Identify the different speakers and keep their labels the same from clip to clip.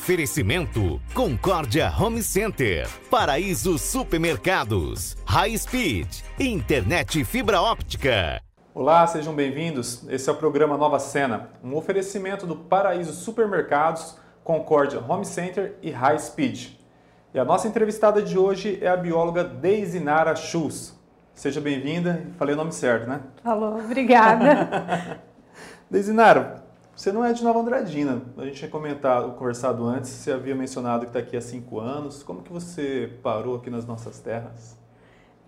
Speaker 1: Oferecimento Concórdia Home Center, Paraíso Supermercados, High Speed, Internet Fibra Óptica.
Speaker 2: Olá, sejam bem-vindos. Esse é o programa Nova Cena, um oferecimento do Paraíso Supermercados, Concórdia Home Center e High Speed. E a nossa entrevistada de hoje é a bióloga Deise Nara Schultz. Seja bem-vinda, falei o nome certo, né?
Speaker 3: Falou, obrigada.
Speaker 2: Deise Nara, você não é de Nova Andradina. A gente tinha comentado, conversado antes, você havia mencionado que está aqui há cinco anos. Como que você parou aqui nas nossas terras?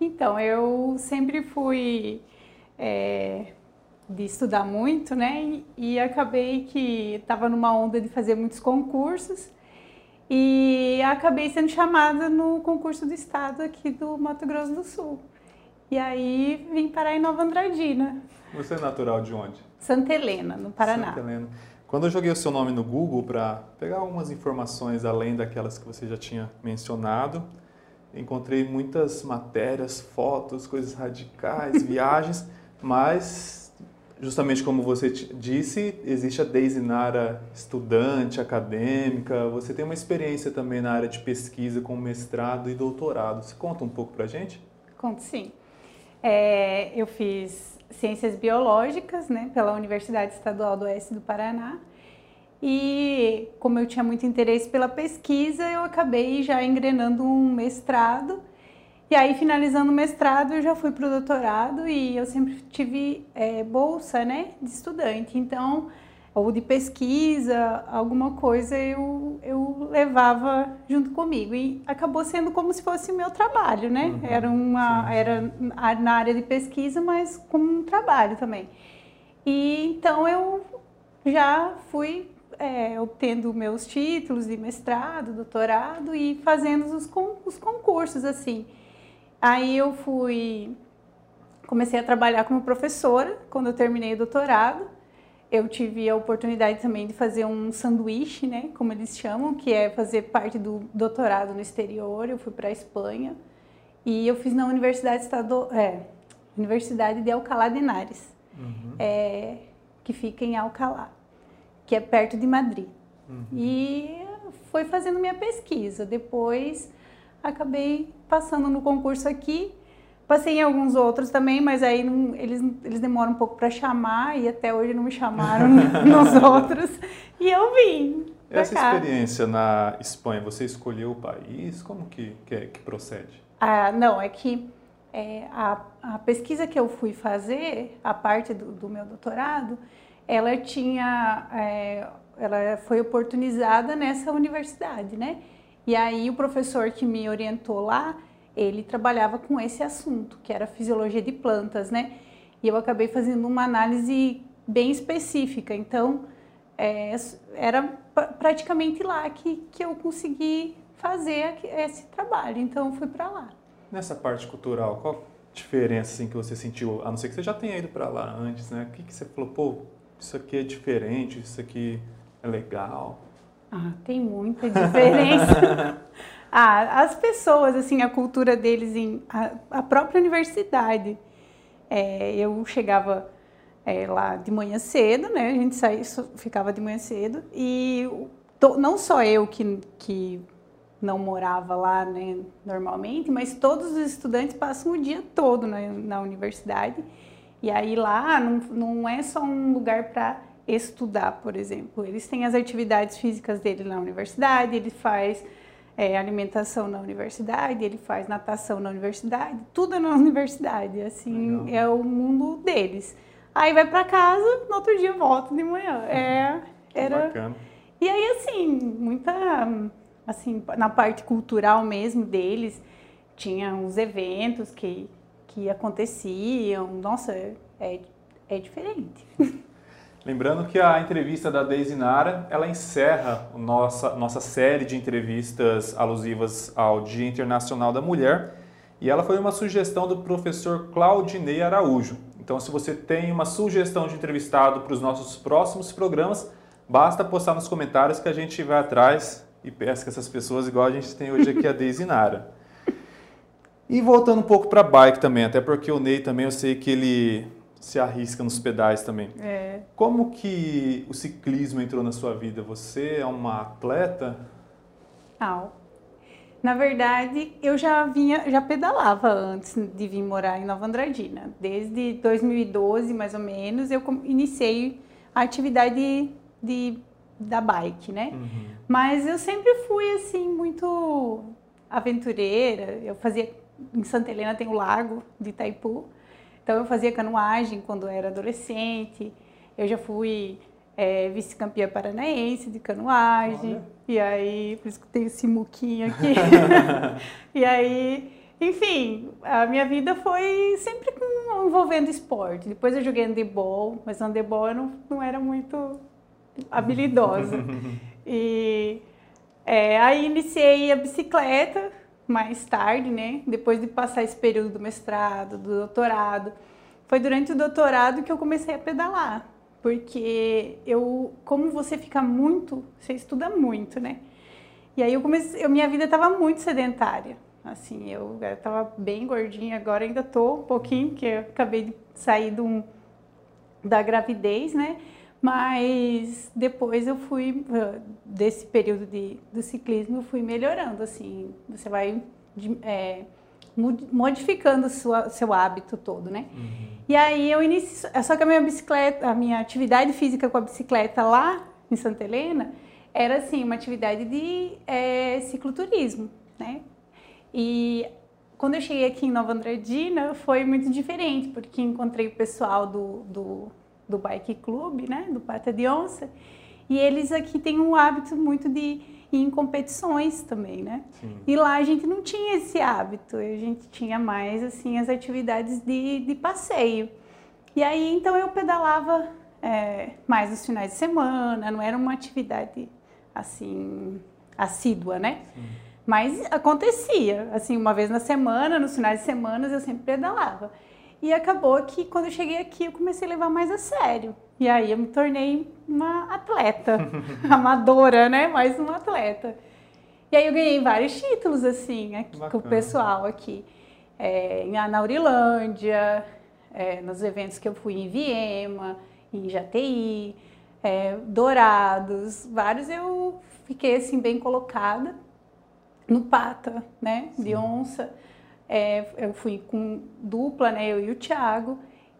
Speaker 3: Então, eu sempre fui é, de estudar muito, né? E, e acabei que estava numa onda de fazer muitos concursos e acabei sendo chamada no concurso do estado aqui do Mato Grosso do Sul. E aí vim parar em Nova Andradina.
Speaker 2: Você é natural de onde?
Speaker 3: Santa Helena, no Paraná.
Speaker 2: Santa Helena. Quando eu joguei o seu nome no Google para pegar algumas informações além daquelas que você já tinha mencionado, encontrei muitas matérias, fotos, coisas radicais, viagens, mas justamente como você disse, existe a Daisy Nara estudante, acadêmica, você tem uma experiência também na área de pesquisa com mestrado e doutorado. Você conta um pouco para gente?
Speaker 3: Conto sim. É, eu fiz Ciências Biológicas, né, pela Universidade Estadual do Oeste do Paraná. E como eu tinha muito interesse pela pesquisa, eu acabei já engrenando um mestrado. E aí, finalizando o mestrado, eu já fui para o doutorado e eu sempre tive é, bolsa né, de estudante. Então, ou de pesquisa, alguma coisa eu, eu levava junto comigo. E acabou sendo como se fosse o meu trabalho, né? Uhum, era uma sim. era na área de pesquisa, mas como um trabalho também. E então eu já fui é, obtendo meus títulos de mestrado, doutorado e fazendo os, os concursos assim. Aí eu fui comecei a trabalhar como professora quando eu terminei o doutorado eu tive a oportunidade também de fazer um sanduíche, né, como eles chamam, que é fazer parte do doutorado no exterior. Eu fui para a Espanha e eu fiz na Universidade Estado, é, Universidade de Alcalá de Henares, uhum. é, que fica em Alcalá, que é perto de Madrid. Uhum. E foi fazendo minha pesquisa. Depois acabei passando no concurso aqui Passei em alguns outros também, mas aí não, eles, eles demoram um pouco para chamar e até hoje não me chamaram nos outros. E eu vim.
Speaker 2: Essa cá. experiência na Espanha, você escolheu o país? Como que, que, é, que procede?
Speaker 3: Ah, não, é que é, a, a, pesquisa que eu fui fazer, a parte do, do meu doutorado, ela tinha, é, ela foi oportunizada nessa universidade, né? E aí o professor que me orientou lá, ele trabalhava com esse assunto, que era fisiologia de plantas, né? E eu acabei fazendo uma análise bem específica. Então, é, era praticamente lá que, que eu consegui fazer esse trabalho. Então, fui para lá.
Speaker 2: Nessa parte cultural, qual a diferença assim, que você sentiu? A não ser que você já tenha ido para lá antes, né? O que, que você falou? Pô, isso aqui é diferente, isso aqui é legal.
Speaker 3: Ah, tem muita diferença. Ah, as pessoas, assim, a cultura deles em a, a própria universidade. É, eu chegava é, lá de manhã cedo, né? A gente saía, ficava de manhã cedo e to, não só eu que, que não morava lá, né, normalmente, mas todos os estudantes passam o dia todo na, na universidade. E aí lá não, não é só um lugar para estudar, por exemplo. Eles têm as atividades físicas dele na universidade, ele faz é, alimentação na universidade, ele faz natação na universidade, tudo é na universidade, assim, Legal. é o mundo deles. Aí vai para casa, no outro dia volta de manhã. É, era Bacana. E aí assim, muita assim, na parte cultural mesmo deles, tinha uns eventos que que aconteciam. Nossa, é, é diferente.
Speaker 2: Lembrando que a entrevista da Deise Nara, ela encerra nossa, nossa série de entrevistas alusivas ao Dia Internacional da Mulher e ela foi uma sugestão do professor Claudinei Araújo. Então, se você tem uma sugestão de entrevistado para os nossos próximos programas, basta postar nos comentários que a gente vai atrás e pesca essas pessoas igual a gente tem hoje aqui a Deise Nara. E voltando um pouco para a bike também, até porque o Ney também eu sei que ele se arrisca nos pedais também.
Speaker 3: É.
Speaker 2: Como que o ciclismo entrou na sua vida? Você é uma atleta?
Speaker 3: Ah, na verdade, eu já vinha, já pedalava antes de vir morar em Nova Andradina. Desde 2012, mais ou menos, eu iniciei a atividade de, da bike, né?
Speaker 2: Uhum.
Speaker 3: Mas eu sempre fui assim muito aventureira. Eu fazia em Santa Helena tem o lago de Itaipu. Então eu fazia canoagem quando era adolescente. Eu já fui é, vice-campeã paranaense de canoagem.
Speaker 2: Olha.
Speaker 3: E aí, por isso que tem esse muquinho aqui. e aí, enfim, a minha vida foi sempre com, envolvendo esporte. Depois eu joguei handebol, mas handebol eu não, não era muito habilidosa. e é, aí iniciei a bicicleta mais tarde, né? Depois de passar esse período do mestrado, do doutorado. Foi durante o doutorado que eu comecei a pedalar, porque eu, como você fica muito, você estuda muito, né? E aí eu comecei, eu, minha vida estava muito sedentária. Assim, eu estava bem gordinha, agora ainda tô um pouquinho, porque eu acabei de sair de um, da gravidez, né? Mas depois eu fui, desse período de, do ciclismo, eu fui melhorando, assim, você vai é, modificando sua, seu hábito todo, né?
Speaker 2: Uhum.
Speaker 3: E aí eu iniciei, só que a minha bicicleta, a minha atividade física com a bicicleta lá em Santa Helena era, assim, uma atividade de é, cicloturismo, né? E quando eu cheguei aqui em Nova Andradina foi muito diferente, porque encontrei o pessoal do, do do Bike Club, né, do Pata de Onça, e eles aqui têm um hábito muito de ir em competições também, né?
Speaker 2: Sim.
Speaker 3: E lá a gente não tinha esse hábito, a gente tinha mais assim as atividades de, de passeio. E aí então eu pedalava é, mais nos finais de semana, não era uma atividade assim assídua, né?
Speaker 2: Sim.
Speaker 3: Mas acontecia, assim, uma vez na semana, nos finais de semana eu sempre pedalava. E acabou que quando eu cheguei aqui eu comecei a levar mais a sério. E aí eu me tornei uma atleta, amadora, né? Mais uma atleta. E aí eu ganhei vários títulos, assim, aqui, com o pessoal aqui. É, na Aurilândia, é, nos eventos que eu fui em Viema, em Jati, é, Dourados, vários eu fiquei, assim, bem colocada. No Pata, né? De
Speaker 2: Sim.
Speaker 3: onça. É, eu fui com dupla, né, eu e o Thiago,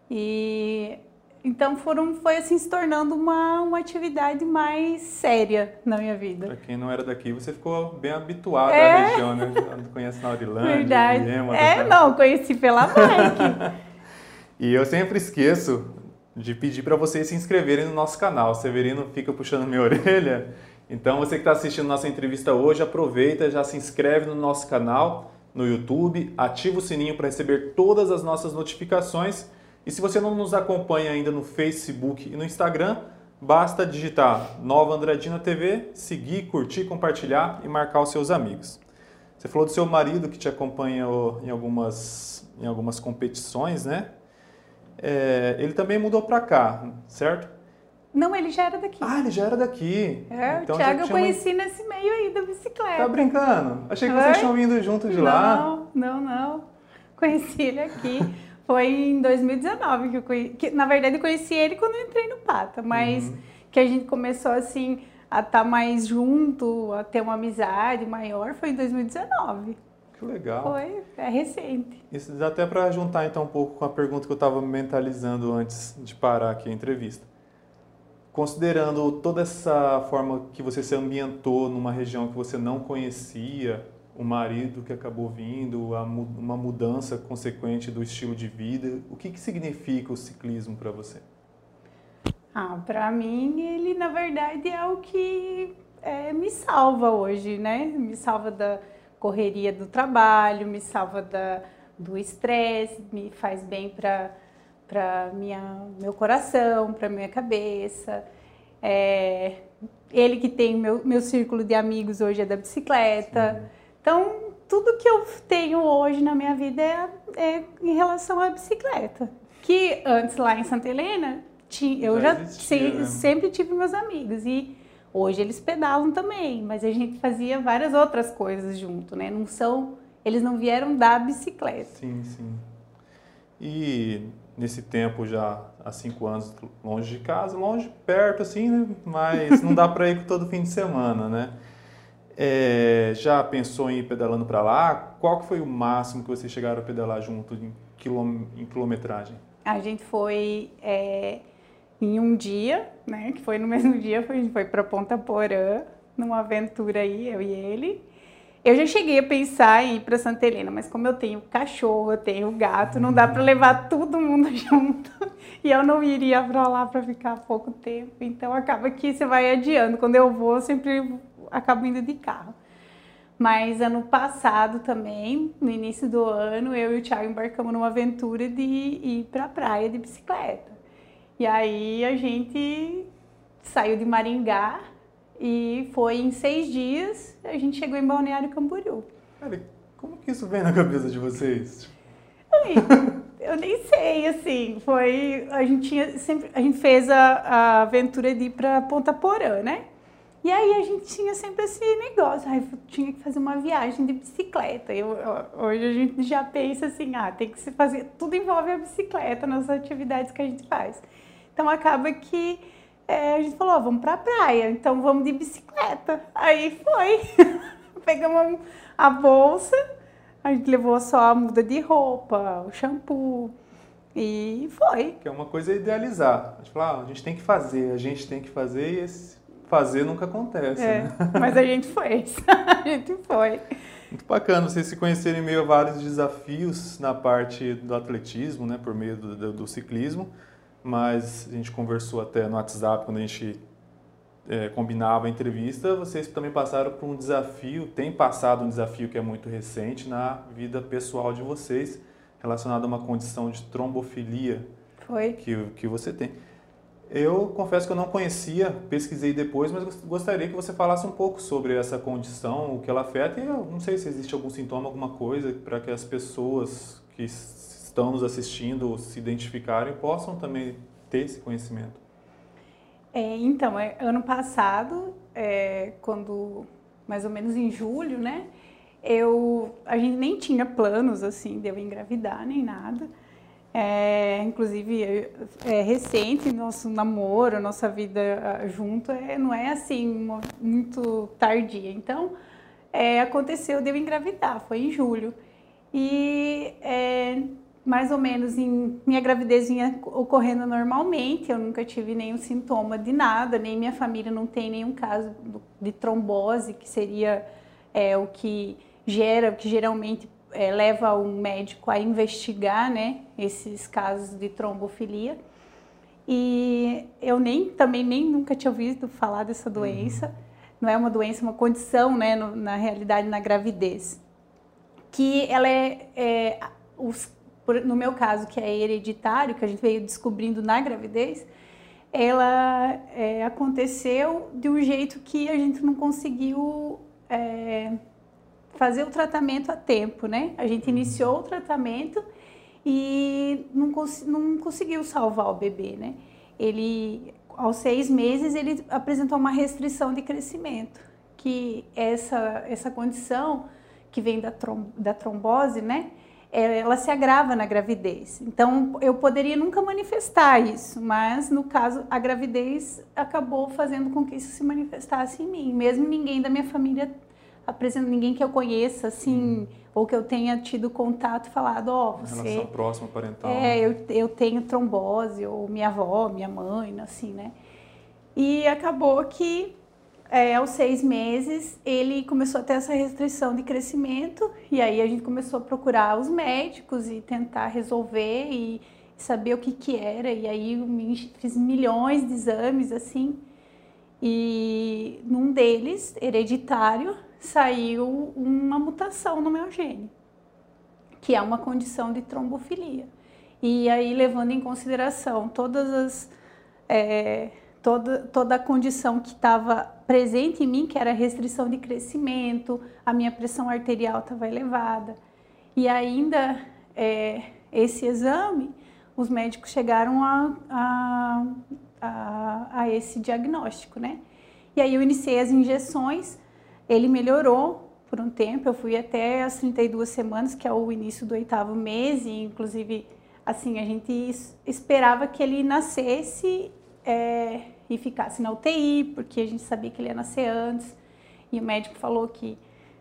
Speaker 3: e então foram, foi assim se tornando uma, uma atividade mais séria na minha vida.
Speaker 2: Para quem não era daqui, você ficou bem habituado
Speaker 3: É.
Speaker 2: à região, né? Conhece na Aurilândia,
Speaker 3: Verdade.
Speaker 2: Viema,
Speaker 3: É, não, conheci pela bike.
Speaker 2: E eu sempre esqueço de pedir para vocês se inscreverem no nosso canal. O Severino fica puxando minha orelha. Então, você que está assistindo nossa entrevista hoje, aproveita, já se inscreve no nosso canal no YouTube, ativa o sininho para receber todas as nossas notificações. E se você não nos acompanha ainda no Facebook e no Instagram, basta digitar Nova Andradina TV, seguir, curtir, compartilhar e marcar os seus amigos. Você falou do seu marido que te acompanhou em algumas, em algumas competições, né? É, ele também mudou para cá, certo?
Speaker 3: Não, ele já era daqui.
Speaker 2: Ah, ele já era daqui.
Speaker 3: é,
Speaker 2: Então
Speaker 3: o Thiago eu conheci nesse meio aí da bicicleta.
Speaker 2: Tá brincando? Achei que
Speaker 3: Oi?
Speaker 2: vocês tinham vindo junto de lá.
Speaker 3: Não, não, não. Conheci ele aqui. Foi em 2019 que eu conheci. Que, na verdade, eu conheci ele quando eu entrei no Pata, mas
Speaker 2: Uhum.
Speaker 3: que a gente começou assim a estar mais junto, a ter uma amizade maior, foi em 2019.
Speaker 2: Que legal.
Speaker 3: Foi, é recente.
Speaker 2: Isso dá até para juntar então um pouco com a pergunta que eu estava mentalizando antes de parar aqui a entrevista. Considerando toda essa forma que você se ambientou numa região que você não conhecia, o marido que acabou vindo, uma mudança consequente do estilo de vida, o que, que significa o ciclismo para você?
Speaker 3: Ah, para mim, ele na verdade é o que é, me salva hoje, né? Me salva da correria do trabalho, me salva da, do estresse, me faz bem para para minha meu coração, para minha cabeça. É, ele que tem meu meu círculo de amigos hoje é da bicicleta. Então tudo que eu tenho hoje na minha vida é, é em relação à bicicleta. Que antes lá em Santa Helena tinha, eu
Speaker 2: Já
Speaker 3: já,
Speaker 2: existia,
Speaker 3: se-
Speaker 2: né?
Speaker 3: sempre tive meus amigos e hoje eles pedalam também, mas a gente fazia várias outras coisas junto, né? Não são, eles não vieram da bicicleta.
Speaker 2: Sim, sim. E nesse tempo já há cinco anos longe de casa, longe, perto assim, né? Mas não dá para ir todo fim de semana, né? É, já pensou em ir pedalando para lá? Qual que foi o máximo que vocês chegaram a pedalar junto em, quilom em quilometragem?
Speaker 3: A gente foi é, em um dia, né? Que foi no mesmo dia, a gente foi para Ponta Porã, numa aventura aí, eu e ele. Eu já cheguei a pensar em ir para Santa Helena, mas como eu tenho cachorro, eu tenho gato, não dá para levar todo mundo junto. E eu não iria para lá para ficar pouco tempo. Então acaba que você vai adiando. Quando eu vou, eu sempre acabo indo de carro. Mas ano passado também, no início do ano, eu e o Thiago embarcamos numa aventura de ir para a praia de bicicleta. E aí a gente saiu de Maringá e foi em seis dias, a gente chegou em Balneário Camboriú.
Speaker 2: Cara, como que isso vem na cabeça de vocês?
Speaker 3: eu nem sei, assim, foi, a gente tinha sempre, a gente fez a, a aventura de ir para Ponta Porã, né? E aí a gente tinha sempre esse negócio, aí tinha que fazer uma viagem de bicicleta. Eu, hoje a gente já pensa assim, ah, tem que se fazer, tudo envolve a bicicleta nas atividades que a gente faz. Então acaba que é, a gente falou, vamos pra praia, então vamos de bicicleta. Aí foi. Pegamos a bolsa, a gente levou só a muda de roupa, o shampoo. E foi.
Speaker 2: Que é uma coisa idealizar. A gente fala, ah, a gente tem que fazer, a gente tem que fazer e esse fazer nunca acontece. É, né?
Speaker 3: Mas a gente fez. a gente foi.
Speaker 2: Muito bacana vocês se conhecerem meio a vários desafios na parte do atletismo, né, por meio do, do, do ciclismo mas a gente conversou até no WhatsApp quando a gente é, combinava a entrevista. Vocês também passaram por um desafio, tem passado um desafio que é muito recente na vida pessoal de vocês, relacionado a uma condição de trombofilia
Speaker 3: Foi.
Speaker 2: Que, que você tem. Eu confesso que eu não conhecia, pesquisei depois, mas gostaria que você falasse um pouco sobre essa condição, o que ela afeta, e eu não sei se existe algum sintoma, alguma coisa, para que as pessoas que estão nos assistindo se identificarem possam também ter esse conhecimento.
Speaker 3: É, então, é, ano passado, é, quando mais ou menos em julho, né? Eu, a gente nem tinha planos assim de eu engravidar nem nada. É, inclusive é, recente nosso namoro, nossa vida ah, junto é, não é assim muito tardia. Então é, aconteceu de eu engravidar, foi em julho. E é, mais ou menos em minha gravidez vinha ocorrendo normalmente, eu nunca tive nenhum sintoma de nada, nem minha família não tem nenhum caso de trombose, que seria é, o que gera, o que geralmente é, leva um médico a investigar, né, esses casos de trombofilia. E eu nem também nem nunca tinha ouvido falar dessa uhum. doença. Uhum. Não é uma doença, é uma condição, né, no, na realidade na gravidez, que ela é, é os no meu caso, que é hereditário, que a gente veio descobrindo na gravidez, ela é, aconteceu de um jeito que a gente não conseguiu é, fazer o tratamento a tempo, né? A gente iniciou o tratamento e não, cons não conseguiu salvar o bebê, né? Ele, aos seis meses, ele apresentou uma restrição de crescimento, que essa, essa condição que vem da, trom da trombose, né? É, ela se agrava na gravidez. Então, eu poderia nunca manifestar isso, mas no caso, a gravidez acabou fazendo com que isso se manifestasse em mim. Mesmo ninguém da minha família apresenta ninguém que eu conheça, assim, hum. ou que eu tenha tido contato, falado, ó, oh, você...
Speaker 2: Relação próxima, parental.
Speaker 3: É, né? eu, eu tenho trombose, ou minha avó, minha mãe, assim, né? E acabou que é, aos seis meses, ele começou a ter essa restrição de crescimento, e aí a gente começou a procurar os médicos e tentar resolver e saber o que que era, e aí fiz milhões de exames, assim, e num deles, hereditário, saiu uma mutação no meu gene, que é uma condição de trombofilia. E aí, levando em consideração todas as... É, toda, toda a condição que estava presente em mim, que era restrição de crescimento, a minha pressão arterial estava elevada. E ainda é, esse exame, os médicos chegaram a, a, a, a, esse diagnóstico, né? E aí eu iniciei as injeções, ele melhorou por um tempo, eu fui até as 32 semanas, que é o início do oitavo mês, e inclusive assim, a gente esperava que ele nascesse é, e ficasse na UTI, porque a gente sabia que ele ia nascer antes. E o médico falou que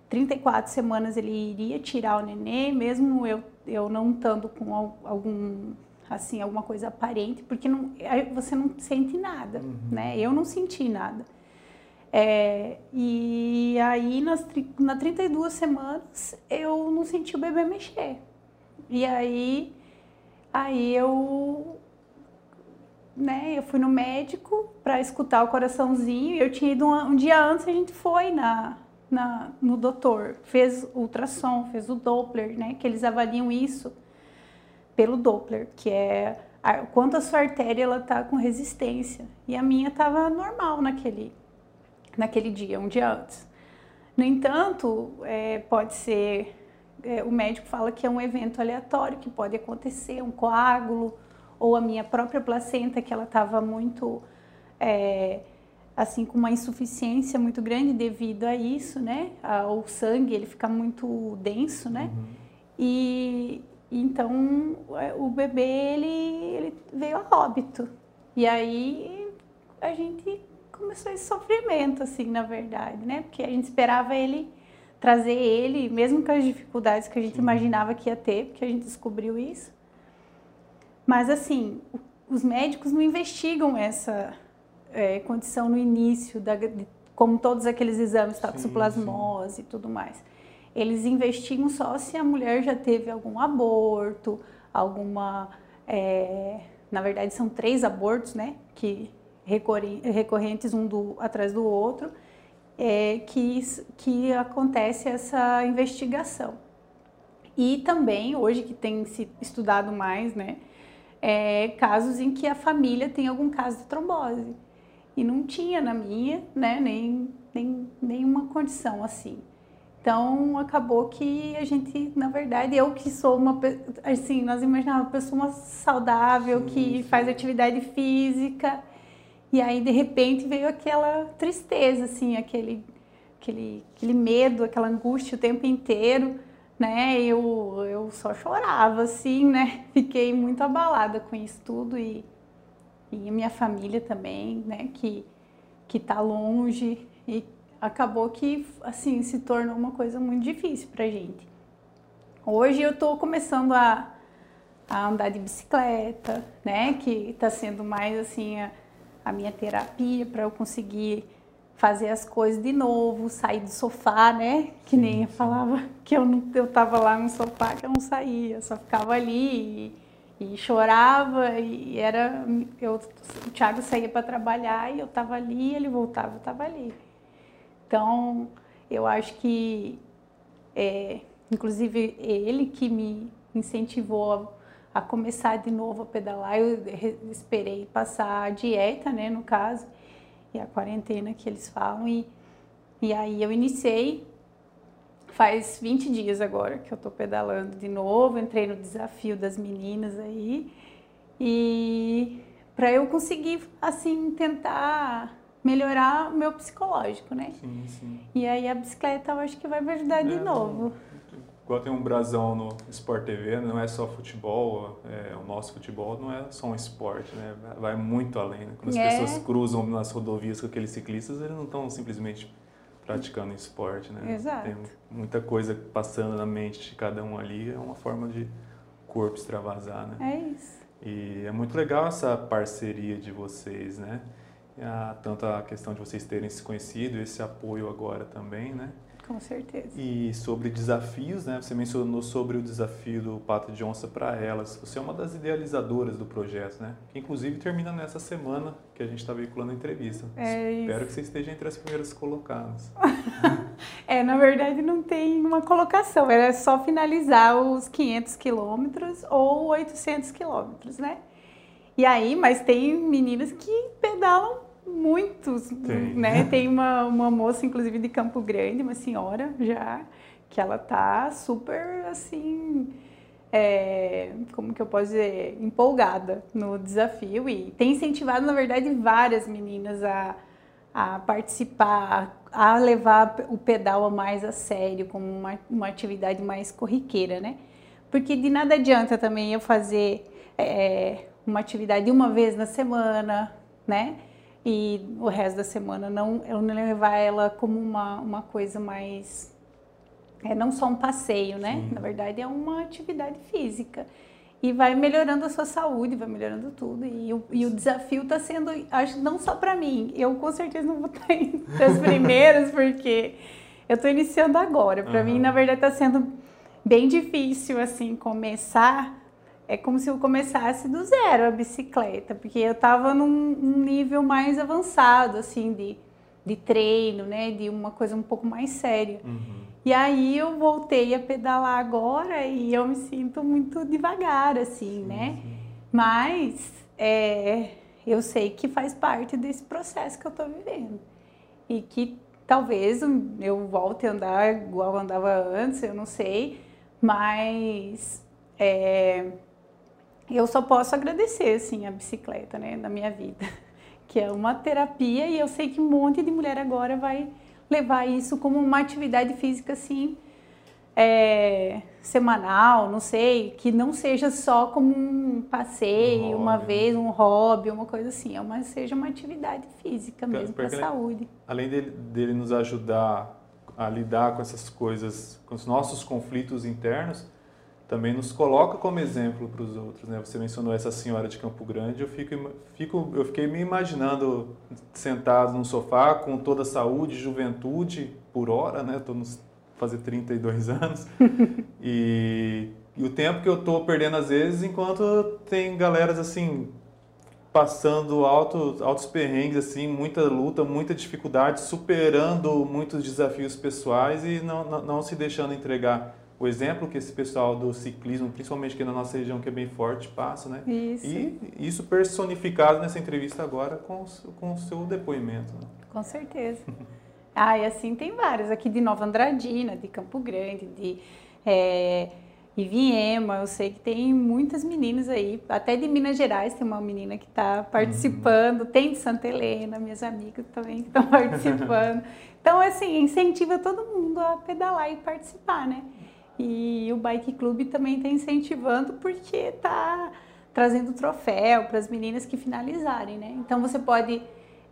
Speaker 3: 34 semanas ele iria tirar o nenê, mesmo eu, eu não estando com algum assim alguma coisa aparente, porque não, você não sente nada, uhum. né? Eu não senti nada. É, e aí nas na 32 semanas eu não senti o bebê mexer. E aí aí eu né, eu fui no médico para escutar o coraçãozinho. Eu tinha ido um, um dia antes, a gente foi na na, no doutor, fez ultrassom, fez o Doppler, né? Que eles avaliam isso pelo Doppler, que é a, quanto a sua artéria ela tá com resistência. E a minha estava normal naquele, naquele dia, um dia antes. No entanto, é, pode ser, é, o médico fala que é um evento aleatório, que pode acontecer, um coágulo, ou a minha própria placenta, que ela estava muito é, assim com uma insuficiência muito grande devido a isso, né? O sangue ele fica muito denso, né? Uhum. E então é, o bebê ele, ele veio a óbito. E aí a gente começou esse sofrimento, assim, na verdade, né? Porque a gente esperava ele trazer ele, mesmo com as dificuldades que a gente Sim. imaginava que ia ter, porque a gente descobriu isso. Mas assim, os médicos não investigam essa é, condição no início, da, de, como todos aqueles exames, toxoplasmose e tudo mais. Eles investigam só se a mulher já teve algum aborto, alguma. É, na verdade, são três abortos, né? Que recorrentes um do, atrás do outro, é, que, que acontece essa investigação. E também, hoje que tem se estudado mais, né? É, casos em que a família tem algum caso de trombose. E não tinha na minha, né, nem, nem nenhuma condição assim. Então acabou que a gente, na verdade, eu que sou uma assim, nós imaginávamos uma pessoa saudável sim, que sim. faz atividade física e aí de repente veio aquela tristeza, assim, aquele aquele aquele medo, aquela angústia o tempo inteiro, né? Eu eu só chorava assim, né? Fiquei muito abalada com isso tudo e e minha família também, né, que que está longe e acabou que assim se tornou uma coisa muito difícil para gente. Hoje eu estou começando a, a, andar de bicicleta, né, que está sendo mais assim a, a minha terapia para eu conseguir fazer as coisas de novo, sair do sofá, né? Que nem eu falava que eu não, eu tava lá no sofá que eu não saía, eu só ficava ali e, e chorava e era eu o Thiago saía para trabalhar e eu estava ali ele voltava eu estava ali então eu acho que é, inclusive ele que me incentivou a, a, começar de novo a pedalar eu esperei passar a dieta né no caso e a quarentena que eles falam e e aí eu iniciei Faz 20 dias agora que eu tô pedalando de novo, entrei no desafio das meninas aí. E para eu conseguir assim tentar melhorar o meu psicológico, né?
Speaker 2: Sim, sim.
Speaker 3: E aí a bicicleta eu acho que vai me ajudar é, de novo.
Speaker 2: Igual tem um brasão no Sport TV, não é só futebol, é, o nosso futebol não é só um esporte, né? Vai muito além. Né? Quando as é. pessoas cruzam nas rodovias com aqueles ciclistas, eles não estão simplesmente praticando esporte, né?
Speaker 3: Exato.
Speaker 2: Tem muita coisa passando na mente de cada um ali, é uma forma de corpo extravasar, né?
Speaker 3: É isso.
Speaker 2: E é muito legal essa parceria de vocês, né? A, tanto a questão de vocês terem se conhecido, esse apoio agora também, né?
Speaker 3: Com certeza.
Speaker 2: E sobre desafios, né? Você mencionou sobre o desafio do Pato de Onça para elas. Você é uma das idealizadoras do projeto, né? Que inclusive termina nessa semana que a gente está veiculando a entrevista.
Speaker 3: É
Speaker 2: Espero que você esteja entre as primeiras colocadas.
Speaker 3: é, na verdade não tem uma colocação. Era só finalizar os 500 quilômetros ou 800 quilômetros, né? E aí, mas tem meninas que pedalam muitos, Tem. né? Tem uma, uma moça, inclusive, de Campo Grande, uma senhora já, que ela tá super, assim, é, como que eu posso dizer, empolgada no desafio e tem incentivado, na verdade, várias meninas a, a participar, a levar o pedal mais a sério, como uma, uma atividade mais corriqueira, né? Porque de nada adianta também eu fazer é, uma atividade uma vez na semana, né? E o resto da semana não, eu não levar ela como uma, uma coisa mais. É não só um passeio, né? Sim. Na verdade, é uma atividade física. E vai melhorando a sua saúde, vai melhorando tudo. E o, e o desafio está sendo, acho não só para mim, eu com certeza não vou estar entre as primeiras, porque eu estou iniciando agora. Para uhum. mim, na verdade, está sendo bem difícil, assim, começar é como se eu começasse do zero a bicicleta, porque eu estava num, num, nível mais avançado, assim, de, de treino, né, de uma coisa um pouco mais séria. Uhum. E aí eu voltei a pedalar agora e eu me sinto muito devagar, assim, né? Mas é, eu sei que faz parte desse processo que eu estou vivendo. E que talvez eu volte a andar igual eu andava antes, eu não sei, mas é, eu só posso agradecer, assim, a bicicleta, né, na minha vida, que é uma terapia e eu sei que um monte de mulher agora vai levar isso como uma atividade física, assim, é, semanal, não sei, que não seja só como um passeio, um uma né? vez, um hobby, uma coisa assim, é uma, seja uma atividade física mesmo para a saúde.
Speaker 2: Além dele, dele nos ajudar a lidar com essas coisas, com os nossos conflitos internos, também nos coloca como exemplo para os outros, né? Você mencionou essa senhora de Campo Grande, eu fico, fico, eu fiquei me imaginando sentado num sofá com toda a saúde, juventude por hora, né? Estou nos fazer 32 anos e, e o tempo que eu estou perdendo às vezes, enquanto tem galeras assim passando altos, altos perrengues, assim, muita luta, muita dificuldade, superando muitos desafios pessoais e não, não, não se deixando entregar o exemplo que esse pessoal do ciclismo, principalmente aqui na nossa região que é bem forte, passa, né?
Speaker 3: Isso.
Speaker 2: E isso personificado nessa entrevista agora com, com o seu depoimento. Né?
Speaker 3: Com certeza. ah, e assim tem vários, aqui de Nova Andradina, de Campo Grande, de é, Iviema, eu sei que tem muitas meninas aí, até de Minas Gerais tem uma menina que está participando, uhum. tem de Santa Helena, minhas amigas também que estão participando. então, assim, incentiva todo mundo a pedalar e participar, né? E o Bike Club também está incentivando porque está trazendo troféu para as meninas que finalizarem, né? Então você pode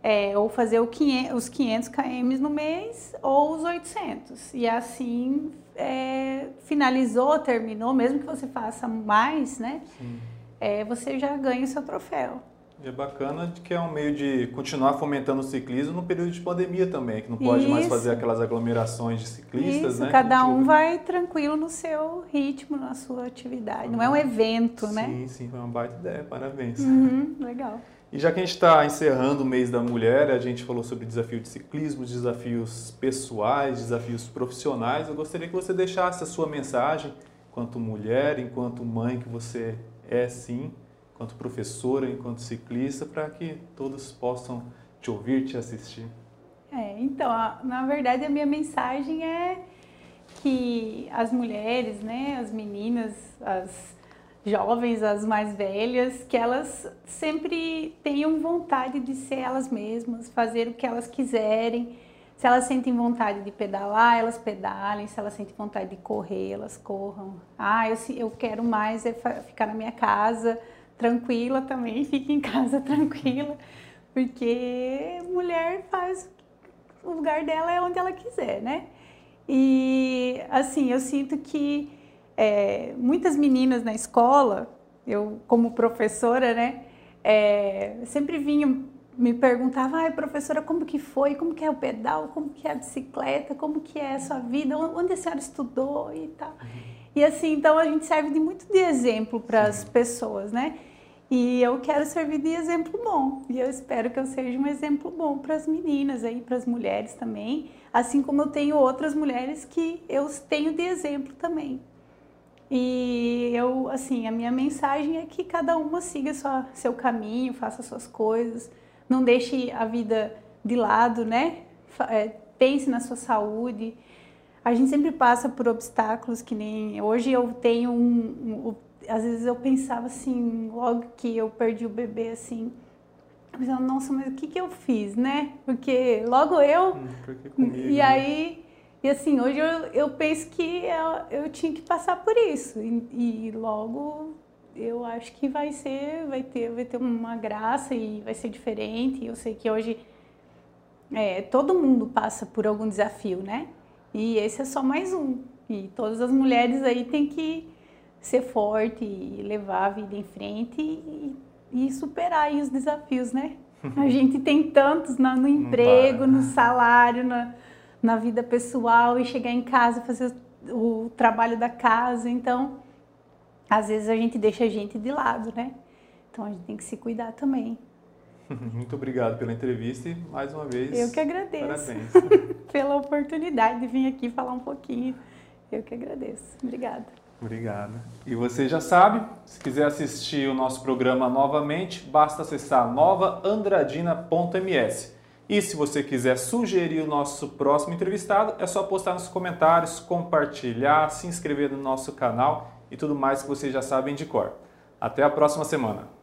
Speaker 3: é, ou fazer 500, os 500 km no mês ou os 800. E assim é, finalizou, terminou, mesmo que você faça mais, né? É, você já ganha o seu troféu.
Speaker 2: E é bacana que é um meio de continuar fomentando o ciclismo no período de pandemia também, que não pode Isso. mais fazer aquelas aglomerações de ciclistas,
Speaker 3: Isso,
Speaker 2: né?
Speaker 3: cada um vai tranquilo no seu ritmo, na sua atividade. Não é um evento,
Speaker 2: sim,
Speaker 3: né?
Speaker 2: Sim, sim, foi uma baita ideia, parabéns.
Speaker 3: Uhum, legal.
Speaker 2: E já que a gente está encerrando o mês da mulher, a gente falou sobre desafio de ciclismo, desafios pessoais, desafios profissionais. Eu gostaria que você deixasse a sua mensagem enquanto mulher, enquanto mãe que você é, sim, enquanto professora, enquanto ciclista, para que todos possam te ouvir, te assistir?
Speaker 3: É, então, na verdade, a minha mensagem é que as mulheres, né, as meninas, as jovens, as mais velhas, que elas sempre tenham vontade de ser elas mesmas, fazer o que elas quiserem. Se elas sentem vontade de pedalar, elas pedalem. Se elas sentem vontade de correr, elas corram. Ah, eu, eu quero mais é ficar na minha casa, tranquila também, fique em casa tranquila, porque mulher faz o lugar dela é onde ela quiser, né? E assim, eu sinto que é, muitas meninas na escola, eu como professora, né, é, sempre vinham me perguntavam, ai professora, como que foi, como que é o pedal, como que é a bicicleta, como que é a sua vida, onde a senhora estudou e tal. Uhum. E assim, então a gente serve de muito de exemplo para as pessoas, né? E eu quero servir de exemplo bom. E eu espero que eu seja um exemplo bom para as meninas aí, para as mulheres também, assim como eu tenho outras mulheres que eu tenho de exemplo também. E eu, assim, a minha mensagem é que cada uma siga sua, seu caminho, faça suas coisas, não deixe a vida de lado, né? É, pense na sua saúde. A gente sempre passa por obstáculos que nem hoje eu tenho um, um às vezes eu pensava assim, logo que eu perdi o bebê, assim, eu pensava, nossa, mas o que que eu fiz, né? Porque logo eu...
Speaker 2: Hum,
Speaker 3: e né? aí, e assim, hoje eu, eu penso que eu, eu tinha que passar por isso. E, e logo eu acho que vai ser, vai ter, vai ter uma graça e vai ser diferente. Eu sei que hoje é, todo mundo passa por algum desafio, né? E esse é só mais um. E todas as mulheres aí têm que ser forte e levar a vida em frente e, e superar os desafios, né? A gente tem tantos no, no emprego, no salário, na, na vida pessoal e chegar em casa fazer o, o trabalho da casa. Então, às vezes a gente deixa a gente de lado, né? Então a gente tem que se cuidar também.
Speaker 2: Muito obrigado pela entrevista e mais uma vez.
Speaker 3: Eu que agradeço.
Speaker 2: Parabéns.
Speaker 3: pela oportunidade de vir aqui falar um pouquinho. Eu que agradeço. Obrigada.
Speaker 2: Obrigado. E você já sabe, se quiser assistir o nosso programa novamente, basta acessar novaandradina.ms. E se você quiser sugerir o nosso próximo entrevistado, é só postar nos comentários, compartilhar, se inscrever no nosso canal e tudo mais que vocês já sabem de cor. Até a próxima semana.